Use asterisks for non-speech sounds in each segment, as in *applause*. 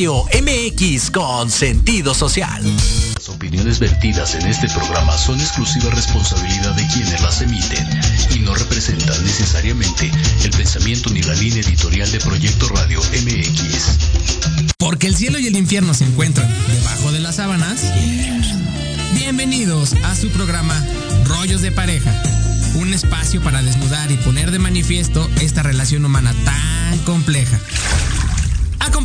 Radio MX con sentido social. Las opiniones vertidas en este programa son exclusiva responsabilidad de quienes las emiten y no representan necesariamente el pensamiento ni la línea editorial de Proyecto Radio MX. Porque el cielo y el infierno se encuentran debajo de las sábanas. Bienvenidos a su programa Rollos de Pareja. Un espacio para desnudar y poner de manifiesto esta relación humana tan compleja.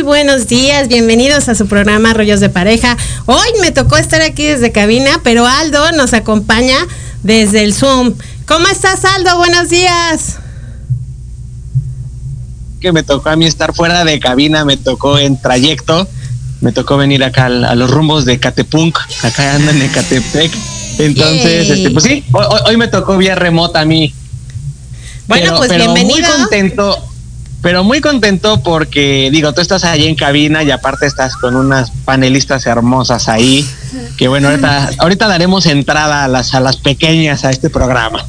muy buenos días, bienvenidos a su programa Rollos de Pareja. Hoy me tocó estar aquí desde cabina, pero Aldo nos acompaña desde el Zoom. ¿Cómo estás, Aldo? Buenos días. que me tocó a mí estar fuera de cabina, me tocó en trayecto, me tocó venir acá a, los rumbos de Catepunk, acá ando en Ecatepec. Entonces, Yay. este, pues sí, hoy, hoy- hoy me tocó vía remota a mí. Bueno, Pero- pues pero bienvenido. Muy contento, pero muy contento porque, digo, tú estás ahí en cabina y aparte estás con unas panelistas hermosas ahí, que bueno, ahorita, *laughs* ahorita daremos entrada a las, a las pequeñas a este programa.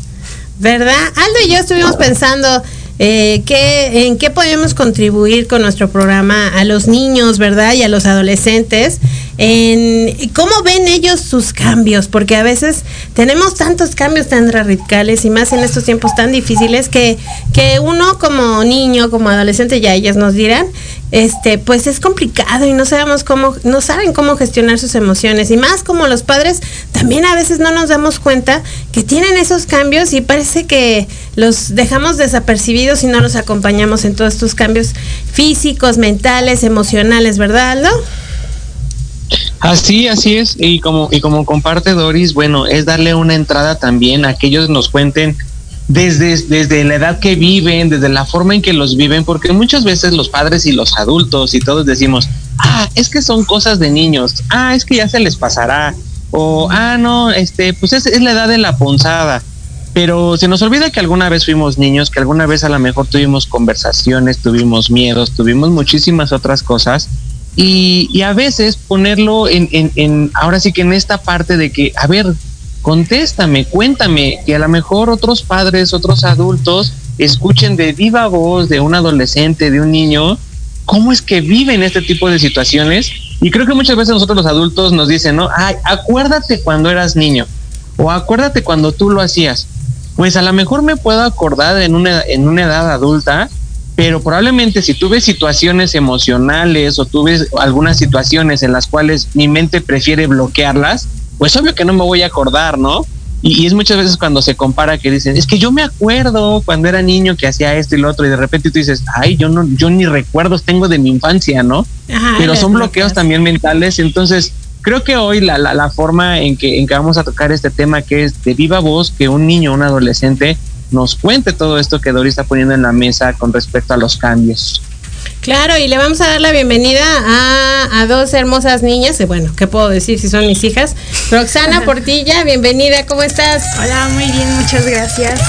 ¿Verdad? Aldo y yo estuvimos pensando eh, qué- en qué podemos contribuir con nuestro programa a los niños, ¿verdad? Y a los adolescentes. En cómo ven ellos sus cambios, porque a veces tenemos tantos cambios tan radicales y más en estos tiempos tan difíciles que, que uno como niño, como adolescente, ya ellas nos dirán, este, pues es complicado y no sabemos cómo, no saben cómo gestionar sus emociones. Y más como los padres, también a veces no nos damos cuenta que tienen esos cambios y parece que los dejamos desapercibidos y no los acompañamos en todos estos cambios físicos, mentales, emocionales, ¿verdad, Aldo? Así, así es. Y como, y como comparte Doris, bueno, es darle una entrada también a que ellos nos cuenten desde, desde la edad que viven, desde la forma en que los viven, porque muchas veces los padres y los adultos y todos decimos, ah, es que son cosas de niños, ah, es que ya se les pasará, o ah, no, este, pues es, es la edad de la ponzada. Pero se nos olvida que alguna vez fuimos niños, que alguna vez a lo mejor tuvimos conversaciones, tuvimos miedos, tuvimos muchísimas otras cosas y, a veces ponerlo en, en, en, ahora sí que en esta parte de que, a ver, contéstame, cuéntame, que a lo mejor otros padres, otros adultos escuchen de viva voz de un adolescente, de un niño, cómo es que viven este tipo de situaciones. Y creo que muchas veces nosotros los adultos nos dicen, ¿no? Ay, acuérdate cuando eras niño, o acuérdate cuando tú lo hacías. Pues a lo mejor me puedo acordar en una, en una edad adulta, pero probablemente si tuve situaciones emocionales o tuve algunas situaciones en las cuales mi mente prefiere bloquearlas, pues obvio que no me voy a acordar, ¿no? Y, y, es muchas veces cuando se compara que dicen, es que yo me acuerdo cuando era niño que hacía esto y lo otro, y de repente tú dices, ay, yo no, yo ni recuerdos tengo de mi infancia, ¿no? Ajá, Pero son bloqueos también mentales, entonces creo que hoy la, la, la forma en que, en que vamos a tocar este tema que es de viva voz, que un niño, un adolescente, nos cuente todo esto que Dori está poniendo en la mesa con respecto a los cambios. Claro, y le vamos a dar la bienvenida a, a dos hermosas niñas. y Bueno, ¿qué puedo decir si son mis hijas? Roxana *laughs* Portilla, bienvenida, ¿cómo estás? Hola, muy bien, muchas gracias.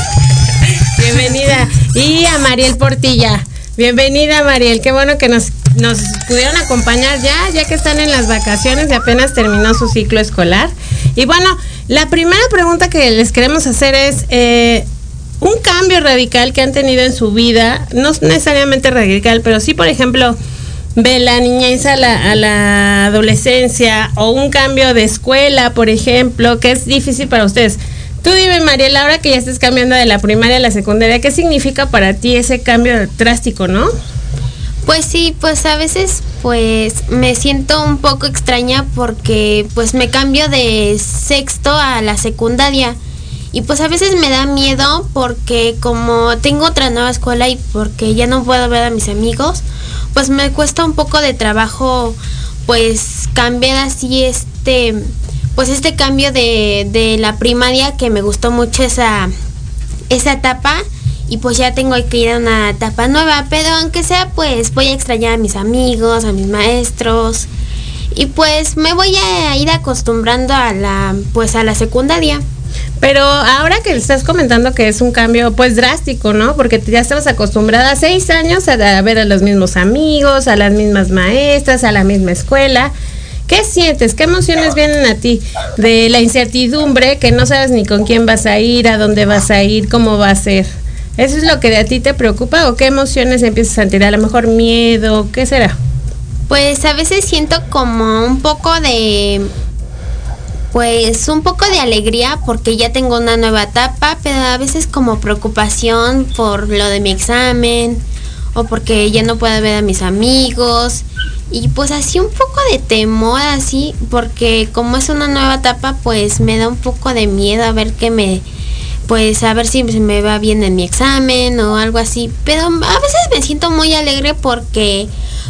Bienvenida. Y a Mariel Portilla. Bienvenida, Mariel. Qué bueno que nos, nos pudieron acompañar ya, ya que están en las vacaciones y apenas terminó su ciclo escolar. Y bueno, la primera pregunta que les queremos hacer es, eh, un cambio radical que han tenido en su vida, no necesariamente radical, pero sí, por ejemplo, de la niñez a la, adolescencia o un cambio de escuela, por ejemplo, que es difícil para ustedes. Tú dime, Mariela, ahora que ya estás cambiando de la primaria a la secundaria, ¿qué significa para ti ese cambio drástico, no? Pues sí, pues a veces pues me siento un poco extraña porque pues me cambio de sexto a la secundaria. Y pues a veces me da miedo porque como tengo otra nueva escuela y porque ya no puedo ver a mis amigos, pues me cuesta un poco de trabajo pues cambiar así este pues este cambio de, de la primaria que me gustó mucho esa esa etapa y pues ya tengo que ir a una etapa nueva, pero aunque sea pues voy a extrañar a mis amigos, a mis maestros y pues me voy a ir acostumbrando a la pues a la secundaria. Pero ahora que estás comentando que es un cambio pues drástico, ¿no? Porque ya estabas acostumbrada seis años a, ver a los mismos amigos, a las mismas maestras, a la misma escuela. ¿Qué sientes? ¿Qué emociones vienen a ti de la incertidumbre que no sabes ni con quién vas a ir, a dónde vas a ir, cómo va a ser? ¿Eso es lo que de a ti te preocupa o qué emociones empiezas a sentir? A lo mejor miedo, ¿qué será? Pues a veces siento como un poco de pues un poco de alegría porque ya tengo una nueva etapa, pero a veces como preocupación por lo de mi examen o porque ya no puedo ver a mis amigos y pues así un poco de temor así porque como es una nueva etapa pues me da un poco de miedo a ver qué me pues a ver si me va bien en mi examen o algo así. Pero a veces me siento muy alegre porque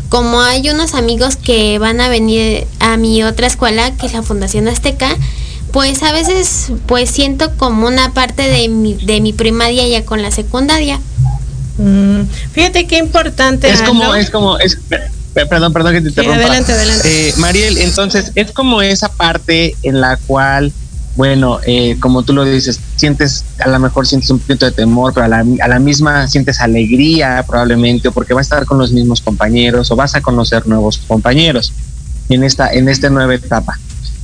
como hay unos amigos que van a venir a mi otra escuela, que es la Fundación Azteca, pues a veces pues siento como una parte de mi, de mi primaria ya con la secundaria. Mm, fíjate qué importante. Es como, es como, es, perdón, perdón que te interrumpa. adelante, adelante. Eh, Mariel, entonces es como esa parte en la cual bueno, eh, como tú lo dices, sientes, a lo mejor sientes un poquito de temor, pero a la, misma sientes alegría probablemente, o porque vas a estar con los mismos compañeros, o vas a conocer nuevos compañeros en esta, en esta nueva etapa.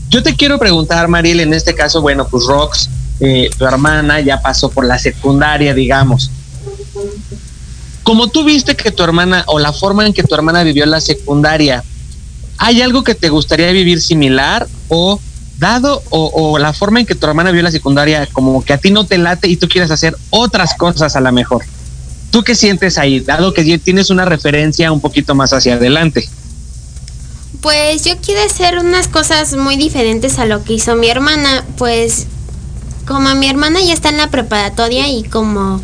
Yo te quiero preguntar, Mariel, en este caso, bueno, pues Rox, eh, tu hermana ya pasó por la secundaria, digamos. Como tú viste que tu hermana, o la forma en que tu hermana vivió la secundaria, ¿hay algo que te gustaría vivir similar o dado o, la forma en que tu hermana vio la secundaria, como que a ti no te late y tú quieres hacer otras cosas a la mejor. ¿Tú qué sientes ahí, dado que tienes una referencia un poquito más hacia adelante? Pues yo quiero hacer unas cosas muy diferentes a lo que hizo mi hermana, pues como mi hermana ya está en la preparatoria y como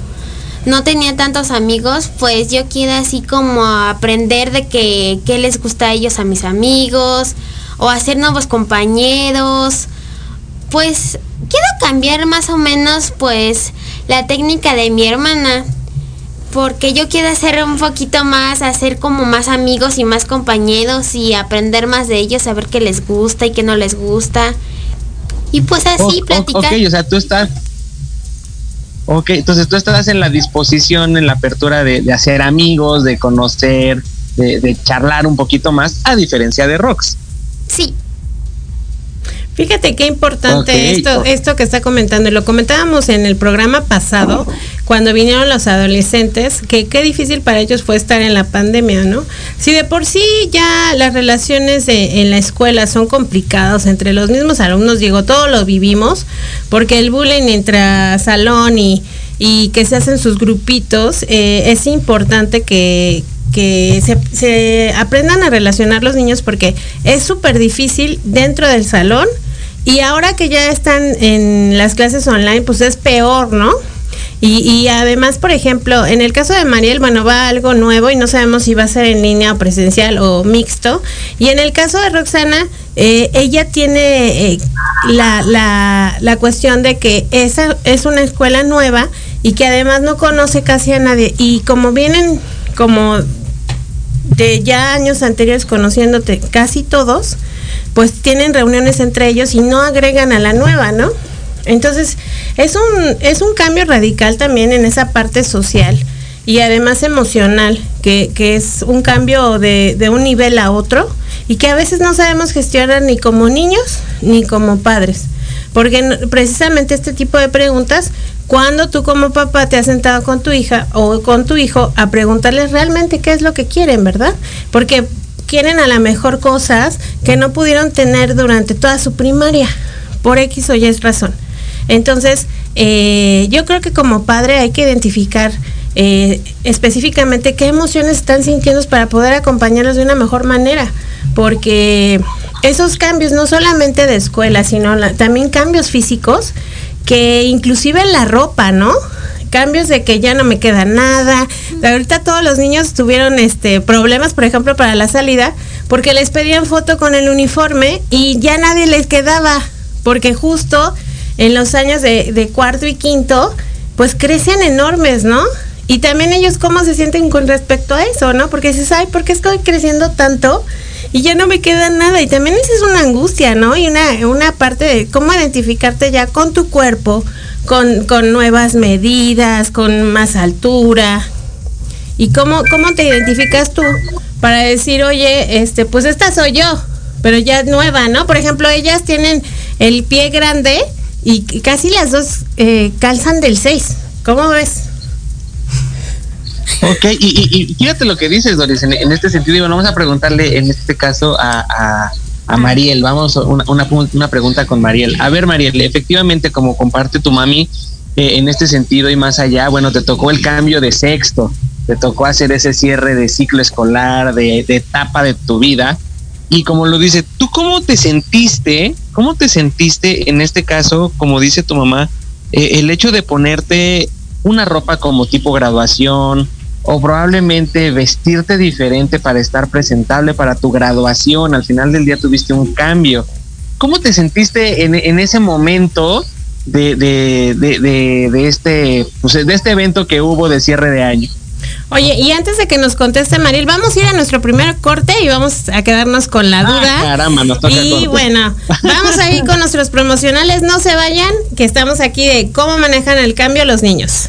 no tenía tantos amigos, pues yo quiero así como aprender de que, qué les gusta a ellos a mis amigos, o hacer nuevos compañeros. Pues quiero cambiar más o menos pues la técnica de mi hermana. Porque yo quiero hacer un poquito más, hacer como más amigos y más compañeros y aprender más de ellos, saber qué les gusta y qué no les gusta. Y pues así platicar. ok, o sea, tú estás Ok, entonces tú estás en la disposición, en la apertura de, hacer amigos, de conocer, de, de, charlar un poquito más, a diferencia de Rox. Sí. Fíjate qué importante esto, esto que está comentando. Lo comentábamos en el programa pasado, cuando vinieron los adolescentes, que qué difícil para ellos fue estar en la pandemia, ¿no? Si de por sí ya las relaciones en la escuela son complicadas entre los mismos alumnos, digo, todo lo vivimos, porque el bullying entre salón y, y que se hacen sus grupitos, eh, es importante que, que se, aprendan a relacionar los niños porque es súper difícil dentro del salón y ahora que ya están en las clases online, pues es peor, ¿no? Y, además, por ejemplo, en el caso de Mariel, bueno, va algo nuevo y no sabemos si va a ser en línea o presencial o mixto. Y en el caso de Roxana, eh, ella tiene eh, la, la, la cuestión de que esa es una escuela nueva y que además no conoce casi a nadie. Y como vienen como de ya años anteriores conociéndote casi todos, pues tienen reuniones entre ellos y no agregan a la nueva, ¿no? Entonces, es un, es un cambio radical también en esa parte social y además emocional, que, que es un cambio de, de, un nivel a otro y que a veces no sabemos gestionar ni como niños ni como padres. Porque precisamente este tipo de preguntas cuando tú como papá te has sentado con tu hija o con tu hijo a preguntarles realmente qué es lo que quieren, ¿verdad? Porque quieren a la mejor cosas que no pudieron tener durante toda su primaria, por X o Y razón. Entonces, eh, yo creo que como padre hay que identificar eh, específicamente qué emociones están sintiendo para poder acompañarlos de una mejor manera, porque esos cambios no solamente de escuela, sino también cambios físicos, que inclusive la ropa, ¿no? cambios de que ya no me queda nada. ahorita todos los niños tuvieron este problemas, por ejemplo, para la salida, porque les pedían foto con el uniforme y ya nadie les quedaba, porque justo en los años de, de cuarto y quinto, pues crecen enormes, ¿no? Y también ellos cómo se sienten con respecto a eso, ¿no? Porque dices, ay, ¿por qué estoy creciendo tanto? Y ya no me queda nada. Y también esa es una angustia, ¿no? Y una, una parte de cómo identificarte ya con tu cuerpo, con, con nuevas medidas, con más altura. ¿Y cómo, cómo te identificas tú para decir, oye, este, pues esta soy yo, pero ya nueva, ¿no? Por ejemplo, ellas tienen el pie grande y casi las dos eh, calzan del 6. ¿Cómo ves? Ok, y, fíjate lo que dices, Doris, en, este sentido, y bueno, vamos a preguntarle en este caso a, a, Mariel, vamos, una, una, una, pregunta con Mariel. A ver, Mariel, efectivamente, como comparte tu mami, eh, en este sentido y más allá, bueno, te tocó el cambio de sexto, te tocó hacer ese cierre de ciclo escolar, de, etapa de tu vida, y como lo dice, ¿tú cómo te sentiste? ¿Cómo te sentiste en este caso, como dice tu mamá, eh, el hecho de ponerte una ropa como tipo graduación o probablemente vestirte diferente para estar presentable para tu graduación. Al final del día tuviste un cambio. ¿Cómo te sentiste en, ese momento de, de, de, de, este, pues, de este evento que hubo de cierre de año? Oye, y antes de que nos conteste Maril, vamos a ir a nuestro primer corte y vamos a quedarnos con la ah, duda. caramba, nos toca y bueno, *laughs* vamos a ir con nuestros promocionales. No se vayan, que estamos aquí de cómo manejan el cambio los niños.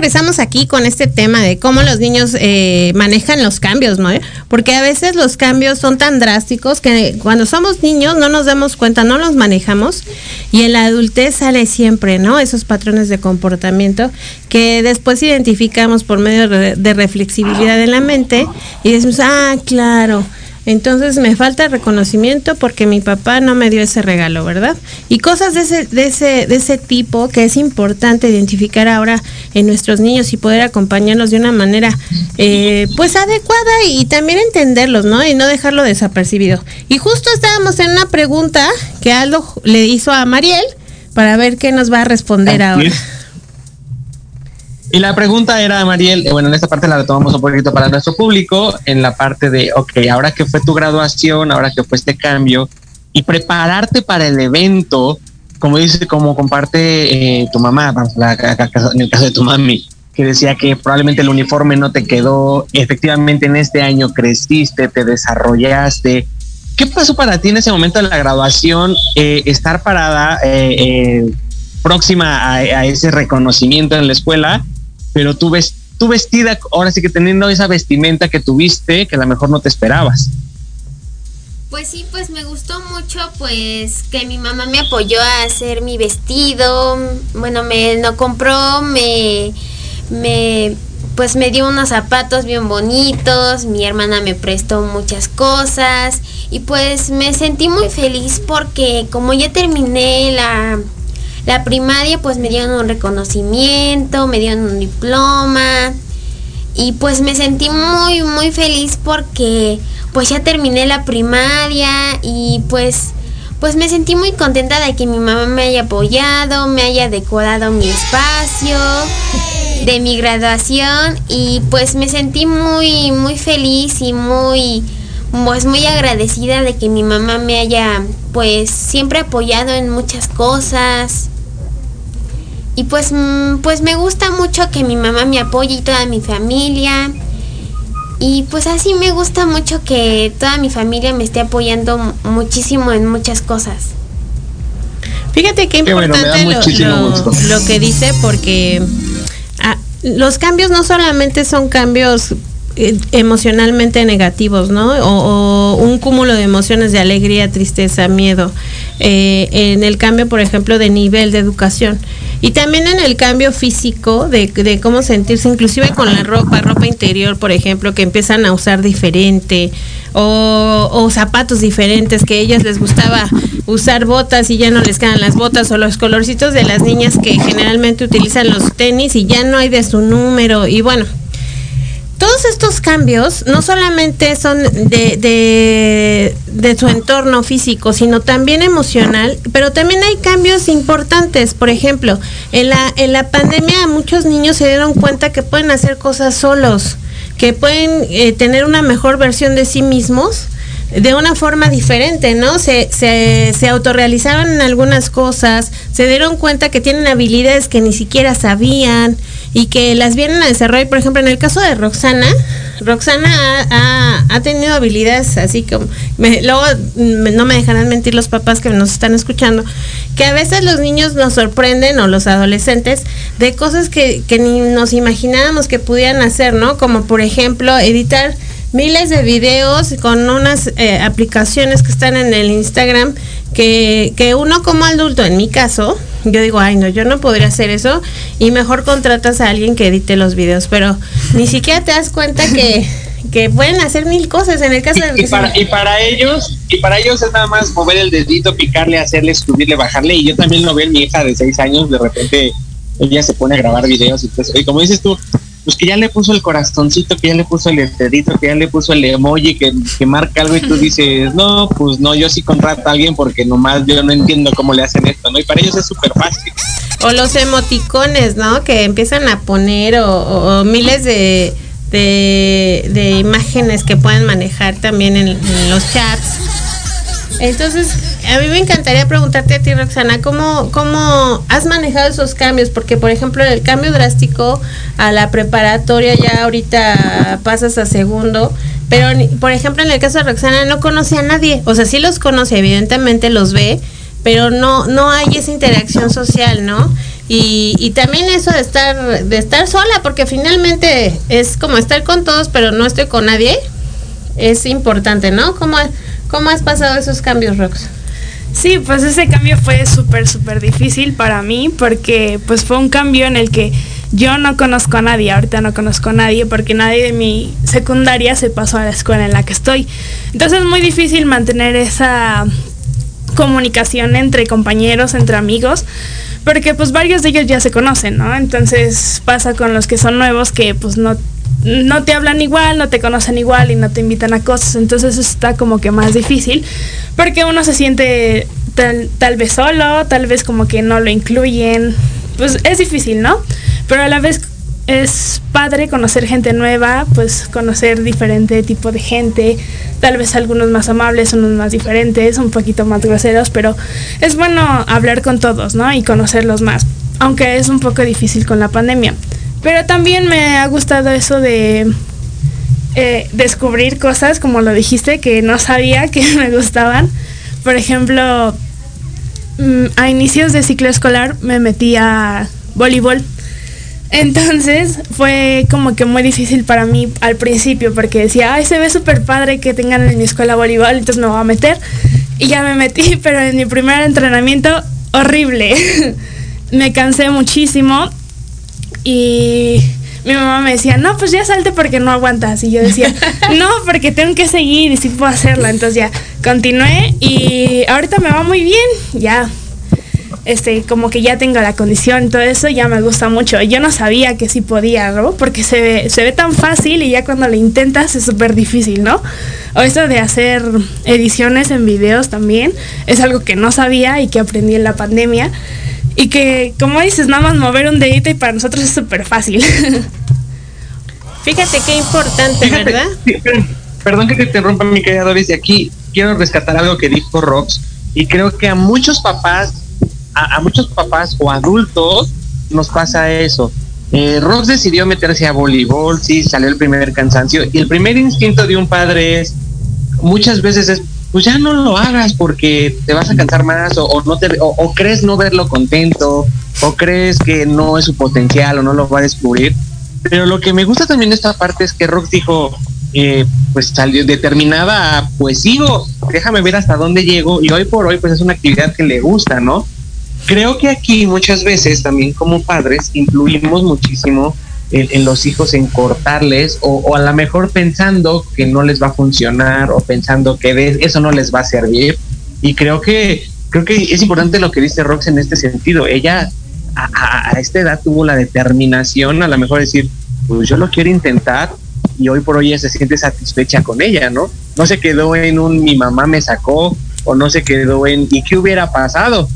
Regresamos aquí con este tema de cómo los niños eh, manejan los cambios, ¿no? Porque a veces los cambios son tan drásticos que cuando somos niños no nos damos cuenta, no los manejamos y en la adultez sale siempre, ¿no? Esos patrones de comportamiento que después identificamos por medio de, reflexibilidad en la mente y decimos, ah, claro. Entonces me falta reconocimiento porque mi papá no me dio ese regalo, ¿verdad? Y cosas de ese, de ese, de ese tipo que es importante identificar ahora en nuestros niños y poder acompañarlos de una manera eh, pues adecuada y también entenderlos, ¿no? Y no dejarlo desapercibido. Y justo estábamos en una pregunta que Aldo le hizo a Mariel para ver qué nos va a responder Así ahora. es. Y la pregunta era, Mariel, eh, bueno, en esta parte la retomamos un poquito para nuestro público, en la parte de, ok, ahora que fue tu graduación, ahora que fue este cambio, y prepararte para el evento, como dice, como comparte eh, tu mamá, la- ca- en el caso de tu mami, que decía que probablemente el uniforme no te quedó, efectivamente en este año creciste, te desarrollaste. ¿Qué pasó para ti en ese momento de la graduación, eh, estar parada eh, próxima a ese reconocimiento en la escuela, pero tú ves tú vestida, ahora sí que teniendo esa vestimenta que tuviste, que a lo mejor no te esperabas. Pues sí, pues me gustó mucho pues que mi mamá me apoyó a hacer mi vestido. Bueno, me lo compró, me me pues me dio unos zapatos bien bonitos, mi hermana me prestó muchas cosas y pues me sentí muy feliz porque como ya terminé la la primaria, pues me dieron un reconocimiento, me dieron un diploma. Y pues me sentí muy muy feliz porque pues ya terminé la primaria y pues pues me sentí muy contenta de que mi mamá me haya apoyado, me haya decorado mi espacio de mi graduación. Y pues me sentí muy muy feliz y muy pues muy agradecida de que mi mamá me haya pues siempre apoyado en muchas cosas. Y pues mm, pues me gusta mucho que mi mamá me apoye y toda mi familia. Y pues así me gusta mucho que toda mi familia me esté apoyando mu- muchísimo en muchas cosas. Fíjate qué bueno, importante lo- que dice porque ah, los cambios no solamente son cambios emocionalmente negativos, ¿no? O, un cúmulo de emociones de alegría, tristeza, miedo. eh, en el cambio, por ejemplo, de nivel de educación. Y también en el cambio físico de, de cómo sentirse, inclusive con la ropa, ropa interior, por ejemplo, que empiezan a usar diferente, o, o zapatos diferentes, que a ellas les gustaba usar botas y ya no les quedan las botas, o los colorcitos de las niñas que generalmente utilizan los tenis y ya no hay de su número, y bueno. Todos estos cambios no solamente son de, de, su entorno físico, sino también emocional, pero también hay cambios importantes. Por ejemplo, en la, en la pandemia muchos niños se dieron cuenta que pueden hacer cosas solos, que pueden eh, tener una mejor versión de sí mismos de una forma diferente, ¿no? Se, se, se autorrealizaron en algunas cosas, se dieron cuenta que tienen habilidades que ni siquiera sabían y que las vienen a desarrollar. Por ejemplo, en el caso de Roxana, Roxana ha, ha- tenido habilidades así como, me- luego mm, no me dejarán mentir los papás que nos están escuchando, que a veces los niños nos sorprenden o los adolescentes de cosas que, que ni nos imaginábamos que pudieran hacer, ¿no? Como por ejemplo editar miles de videos con unas eh, aplicaciones que están en el Instagram que, que uno como adulto, en mi caso, yo digo, ay no, yo no podría hacer eso y mejor contratas a alguien que edite los videos, pero ni siquiera te das cuenta que, *laughs* que pueden hacer mil cosas en el caso de Y para, y para ellos, y para ellos es nada más mover el dedito, picarle, hacerle, subirle, bajarle. Y yo también lo veo en mi hija de seis años, de repente ella se pone a grabar videos y, pues, y como dices tú, pues que ya le puso el corazoncito, que ya le puso el dedito, que ya le puso el emoji que, que marca algo y tú dices, no, pues no, yo sí contrato a alguien porque nomás yo no entiendo cómo le hacen esto, ¿no? Y para ellos es súper fácil. O los emoticones, ¿no? Que empiezan a poner o, o- o miles de, de, de imágenes que pueden manejar también en, en los chats. Entonces, a mí me encantaría preguntarte a ti, Roxana, ¿cómo, ¿cómo has manejado esos cambios? Porque, por ejemplo, el cambio drástico a la preparatoria ya ahorita pasas a segundo, pero, por ejemplo, en el caso de Roxana no conoce a nadie. O sea, sí los conoce, evidentemente los ve, pero no, no hay esa interacción social, ¿no? Y, y también eso de estar, de estar sola, porque finalmente es como estar con todos, pero no estoy con nadie, es importante, ¿no? ¿Cómo, cómo has pasado esos cambios, Rox? Sí, pues ese cambio fue súper, súper difícil para mí porque pues fue un cambio en el que yo no conozco a nadie, ahorita no conozco a nadie porque nadie de mi secundaria se pasó a la escuela en la que estoy. Entonces es muy difícil mantener esa comunicación entre compañeros, entre amigos, porque pues varios de ellos ya se conocen, ¿no? Entonces pasa con los que son nuevos que pues no, no te hablan igual, no te conocen igual y no te invitan a cosas, entonces está como que más difícil, porque uno se siente tal, tal vez solo, tal vez como que no lo incluyen, pues es difícil, ¿no? Pero a la vez es padre conocer gente nueva, pues conocer diferente tipo de gente, tal vez algunos más amables, unos más diferentes, un poquito más groseros, pero es bueno hablar con todos, ¿no? Y conocerlos más, aunque es un poco difícil con la pandemia. Pero también me ha gustado eso de eh, descubrir cosas, como lo dijiste, que no sabía que *laughs* me gustaban. Por ejemplo, mm, a inicios de ciclo escolar me metí a voleibol. Entonces fue como que muy difícil para mí al principio porque decía, ay, se ve súper padre que tengan en mi escuela voleibol, entonces me voy a meter. Y ya me metí, *laughs* pero en mi primer entrenamiento, horrible. *laughs* me cansé muchísimo y mi mamá me decía, no, pues ya salte porque no aguantas. Y yo decía, *laughs* no, porque tengo que seguir y sí puedo hacerla. Entonces ya continué y ahorita me va muy bien. Ya, este, como que ya tengo la condición, todo eso ya me gusta mucho. Yo no sabía que sí podía, ¿no? Porque se ve, se ve tan fácil y ya cuando lo intentas es súper difícil, ¿no? O eso de hacer ediciones en videos también es algo que no sabía y que aprendí en la pandemia. Y que, como dices, nada más mover un dedito y para nosotros es súper fácil. *laughs* Fíjate qué importante, Fíjate, ¿verdad? perdón que te interrumpa, mi querida Doris, y aquí quiero rescatar algo que dijo Rox, y creo que a muchos papás, a, a muchos papás o adultos nos pasa eso. Eh, Rox decidió meterse a voleibol, sí, salió el primer cansancio, y el primer instinto de un padre es, muchas veces es, pues ya no lo hagas porque te vas a cansar más, o, no te, o, o crees no verlo contento, o crees que no es su potencial, o no lo va a descubrir. Pero lo que me gusta también de esta parte es que Rox dijo, eh, pues salió determinada, pues sigo, déjame ver hasta dónde llego y hoy por hoy pues es una actividad que le gusta, ¿no? Creo que aquí muchas veces también como padres influimos muchísimo en, en los hijos en cortarles o, o a lo mejor pensando que no les va a funcionar o pensando que de- eso no les va a servir y creo que creo que es importante lo que dice Rox en este sentido. Ella a, a- esta edad tuvo la determinación a lo mejor decir, pues yo lo quiero intentar y hoy por hoy ella se siente satisfecha con ella, ¿no? No se quedó en un mi mamá me sacó o no se quedó en ¿y qué hubiera pasado?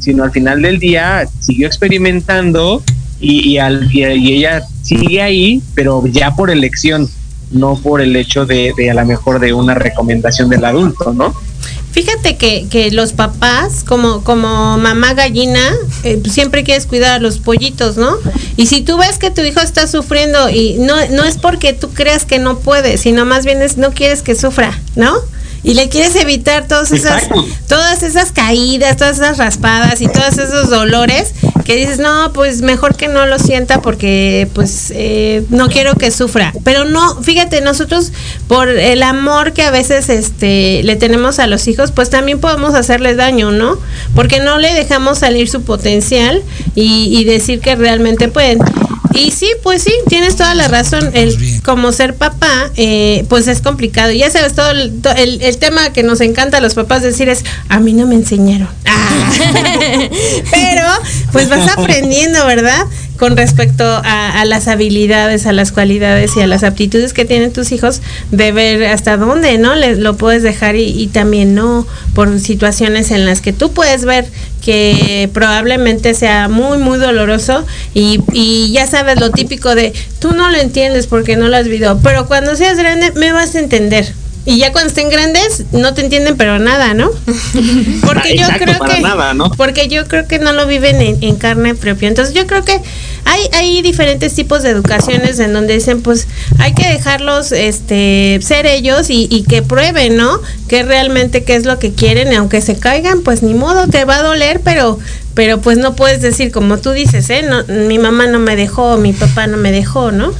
Sino al final del día siguió experimentando y, y, al, y, ella sigue ahí, pero ya por elección, no por el hecho de, de a lo mejor de una recomendación del adulto, ¿no? Fíjate que, que los papás, como, como mamá gallina, eh, pues siempre quieres cuidar a los pollitos, ¿no? Y si tú ves que tu hijo está sufriendo y no, no es porque tú creas que no puede, sino más bien es no quieres que sufra, ¿no? Y le quieres evitar todas esas, Exacto. todas esas caídas, todas esas raspadas y todos esos dolores que dices, no, pues mejor que no lo sienta porque pues eh, no quiero que sufra. Pero no, fíjate, nosotros por el amor que a veces este le tenemos a los hijos, pues también podemos hacerles daño, ¿no? Porque no le dejamos salir su potencial y, y decir que realmente pueden. Y sí, pues sí, tienes toda la razón. El, como ser papá, eh, pues es complicado. Ya sabes, todo el, el, el tema que nos encanta a los papás decir es, a mí no me enseñaron. Ah. *laughs* Pero, pues vas *laughs* aprendiendo, ¿verdad? Con respecto a, las habilidades, a las cualidades y a las aptitudes que tienen tus hijos, de ver hasta dónde, ¿no? Les, lo puedes dejar y, y también no, por situaciones en las que tú puedes ver que probablemente sea muy, muy doloroso y, y ya sabes lo típico de, tú no lo entiendes porque no lo has vivido, pero cuando seas grande me vas a entender. Y ya cuando estén grandes no te entienden pero nada, ¿no? *laughs* Porque yo creo para que nada, ¿no? porque yo creo que no lo viven en, en carne propia. Entonces yo creo que hay, hay diferentes tipos de educaciones en donde dicen pues hay que dejarlos este ser ellos y, y que prueben, ¿no? Que realmente qué es lo que quieren y aunque se caigan pues ni modo, te va a doler, pero pero pues no puedes decir como tú dices, ¿eh? No, mi mamá no me dejó, mi papá no me dejó, ¿no?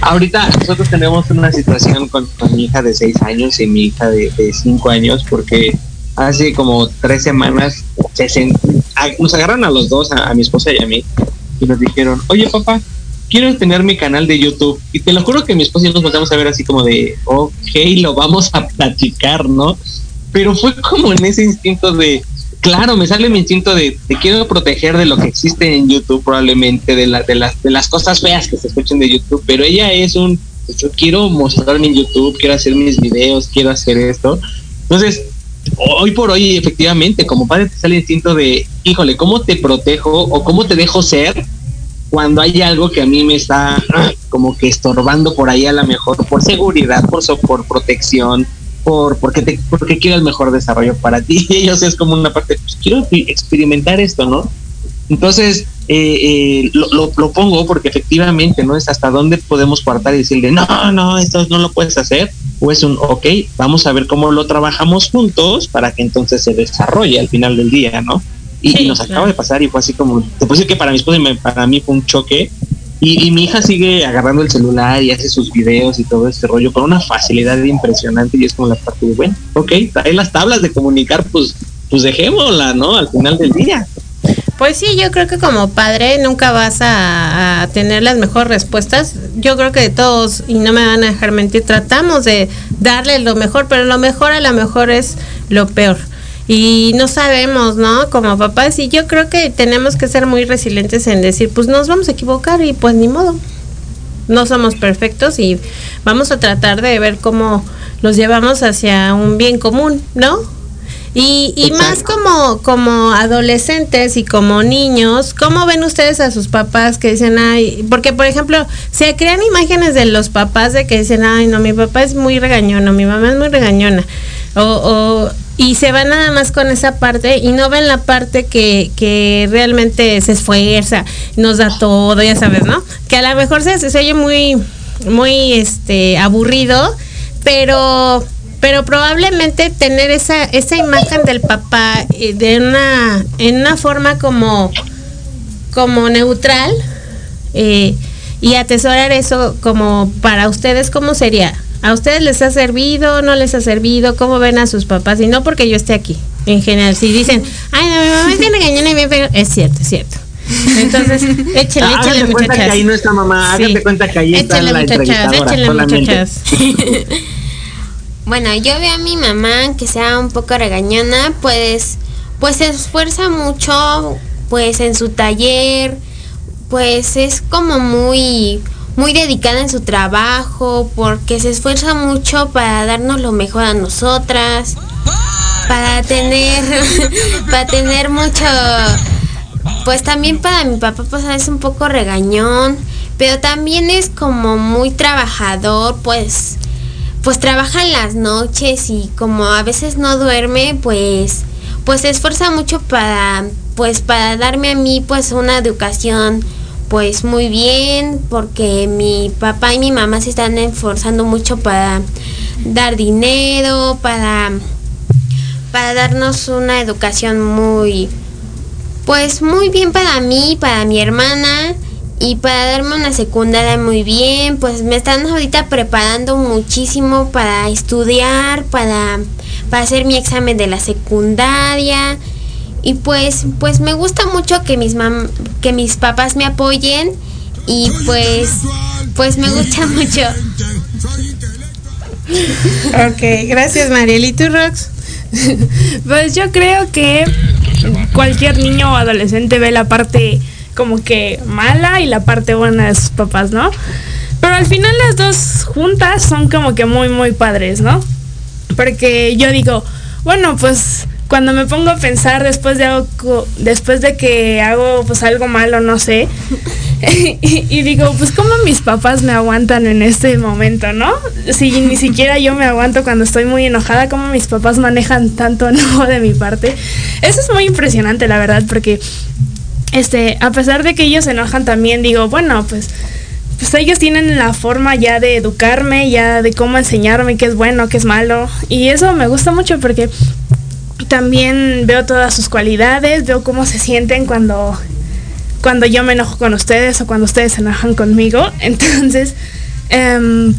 Ahorita nosotros tenemos una situación con, mi hija de seis años y mi hija de, de cinco años porque hace como tres semanas se sen- a- nos agarraron a los dos, a, mi esposa y a mí, y nos dijeron, oye papá, quiero tener mi canal de YouTube. Y te lo juro que mi esposa y yo nos volteamos a ver así como de, ok, lo vamos a platicar, ¿no? Pero fue como en ese instinto de, claro, me sale mi instinto de te quiero proteger de lo que existe en YouTube, probablemente, de, de, las, de las cosas feas que se escuchen de YouTube, pero ella es un, pues, yo quiero mostrarme en YouTube, quiero hacer mis videos, quiero hacer esto. Entonces, hoy por hoy, efectivamente, como padre te sale el instinto de, híjole, ¿cómo te protejo o cómo te dejo ser cuando hay algo que a mí me está como que estorbando por ahí a lo mejor por seguridad, por, por protección, por porque te porque quiero el mejor desarrollo para ti. *laughs* Y ellos es como una parte pues, quiero experimentar esto no entonces eh, eh, lo, lo, lo pongo porque efectivamente no es hasta dónde podemos cortar y decirle no no esto no lo puedes hacer o es un ok vamos a ver cómo lo trabajamos juntos para que entonces se desarrolle al final del día no y, Sí, y nos claro. acaba de pasar y fue así como te puedo decir que para mi esposa y para mí fue un choque y, mi hija sigue agarrando el celular y hace sus videos y todo este rollo con una facilidad impresionante y es como la parte de, bueno, ok, trae las tablas de comunicar, pues, pues dejémosla, ¿no? Al final del día. Pues sí, yo creo que como padre nunca vas a, tener las mejores respuestas. Yo creo que todos, y no me van a dejar mentir, tratamos de darle lo mejor, pero lo mejor a lo mejor es lo peor. Y no sabemos, ¿no? Como papás, y yo creo que tenemos que ser muy resilientes en decir, pues nos vamos a equivocar y pues ni modo. No somos perfectos y vamos a tratar de ver cómo los llevamos hacia un bien común, ¿no? Y, y más como, como adolescentes y como niños, ¿cómo ven ustedes a sus papás que dicen, ay, porque por ejemplo, se crean imágenes de los papás de que dicen, ay, no, mi papá es muy regañón, o mi mamá es muy regañona, o, o- y se van nada más con esa parte y no ven la parte que, que realmente se esfuerza, nos da todo, ya sabes, ¿no? Que a lo mejor se, se oye muy, muy este aburrido, pero pero probablemente tener esa esa imagen del papá eh, de una en una forma como como neutral eh, y atesorar eso como para ustedes cómo sería a ustedes les ha servido no les ha servido cómo ven a sus papás y no porque yo esté aquí en general. Si dicen ay no mi mamá es bien regañona y bien feo", es cierto es cierto. Entonces *laughs* échenle échenle Hágate cuenta muchachas. que ahí no está mamá, Sí. cuenta que ahí está échenle la muchachas solamente. muchachas. *laughs* Bueno, yo veo a mi mamá que sea un poco regañona, pues, pues se esfuerza mucho, pues en su taller, pues es como muy, muy dedicada en su trabajo, porque se esfuerza mucho para darnos lo mejor a nosotras, para tener, *laughs* para tener mucho, pues también para mi papá pues es un poco regañón, pero también es como muy trabajador, pues pues trabaja en las noches y como a veces no duerme, pues pues se esfuerza mucho para pues para darme a mí pues una educación pues muy bien porque mi papá y mi mamá se están esforzando mucho para dar dinero, para para darnos una educación muy pues muy bien para mí, para mi hermana y para darme una secundaria muy bien, pues me están ahorita preparando muchísimo para estudiar, para, para hacer mi examen de la secundaria y pues pues me gusta mucho que mis mam que mis papás me apoyen y pues pues me gusta *laughs* mucho. Ok, gracias Mariel. ¿Y tú, Rox? Pues yo creo que cualquier niño o adolescente ve la parte como que mala y la parte buena de sus papás, ¿no? Pero al final las dos juntas son como que muy, muy padres, ¿no? Porque yo digo, bueno, pues cuando me pongo a pensar después de algo, después de que hago pues algo malo, no sé, *laughs* y, digo, pues cómo mis papás me aguantan en este momento, ¿no? Si ni siquiera yo me aguanto cuando estoy muy enojada, cómo mis papás manejan tanto *laughs* enojo de mi parte. Eso es muy impresionante, la verdad, porque este, a pesar de que ellos se enojan también, digo, bueno, pues pues ellos tienen la forma ya de educarme, ya de cómo enseñarme qué es bueno, qué es malo. Y eso me gusta mucho porque también veo todas sus cualidades, veo cómo se sienten cuando, cuando yo me enojo con ustedes o cuando ustedes se enojan conmigo. *laughs* Entonces, em,